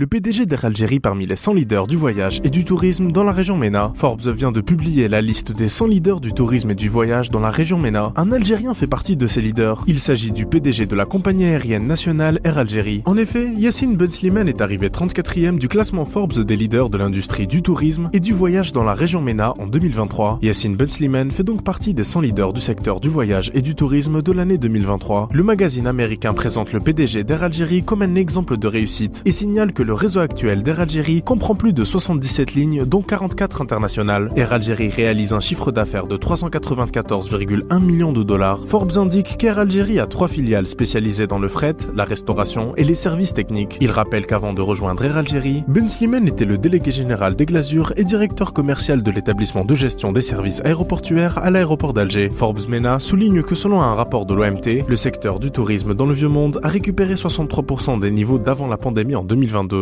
Le PDG d'Air Algérie parmi les 100 leaders du voyage et du tourisme dans la région MENA. Forbes vient de publier la liste des 100 leaders du tourisme et du voyage dans la région MENA. Un Algérien fait partie de ces leaders. Il s'agit du PDG de la compagnie aérienne nationale Air Algérie. En effet, Yassine Ben Slimane est arrivé 34e du classement Forbes des leaders de l'industrie du tourisme et du voyage dans la région MENA en 2023. Yassine Ben Slimane fait donc partie des 100 leaders du secteur du voyage et du tourisme de l'année 2023. Le magazine américain présente le PDG d'Air Algérie comme un exemple de réussite et signale que le réseau actuel d'Air Algérie comprend plus de 77 lignes, dont 44 internationales. Air Algérie réalise un chiffre d'affaires de 394,1 millions de dollars. Forbes indique qu'Air Algérie a trois filiales spécialisées dans le fret, la restauration et les services techniques. Il rappelle qu'avant de rejoindre Air Algérie, Ben Slimane était le délégué général des Glasures et directeur commercial de l'établissement de gestion des services aéroportuaires à l'aéroport d'Alger. Forbes MENA souligne que selon un rapport de l'OMT, le secteur du tourisme dans le vieux monde a récupéré 63% des niveaux d'avant la pandémie en 2022.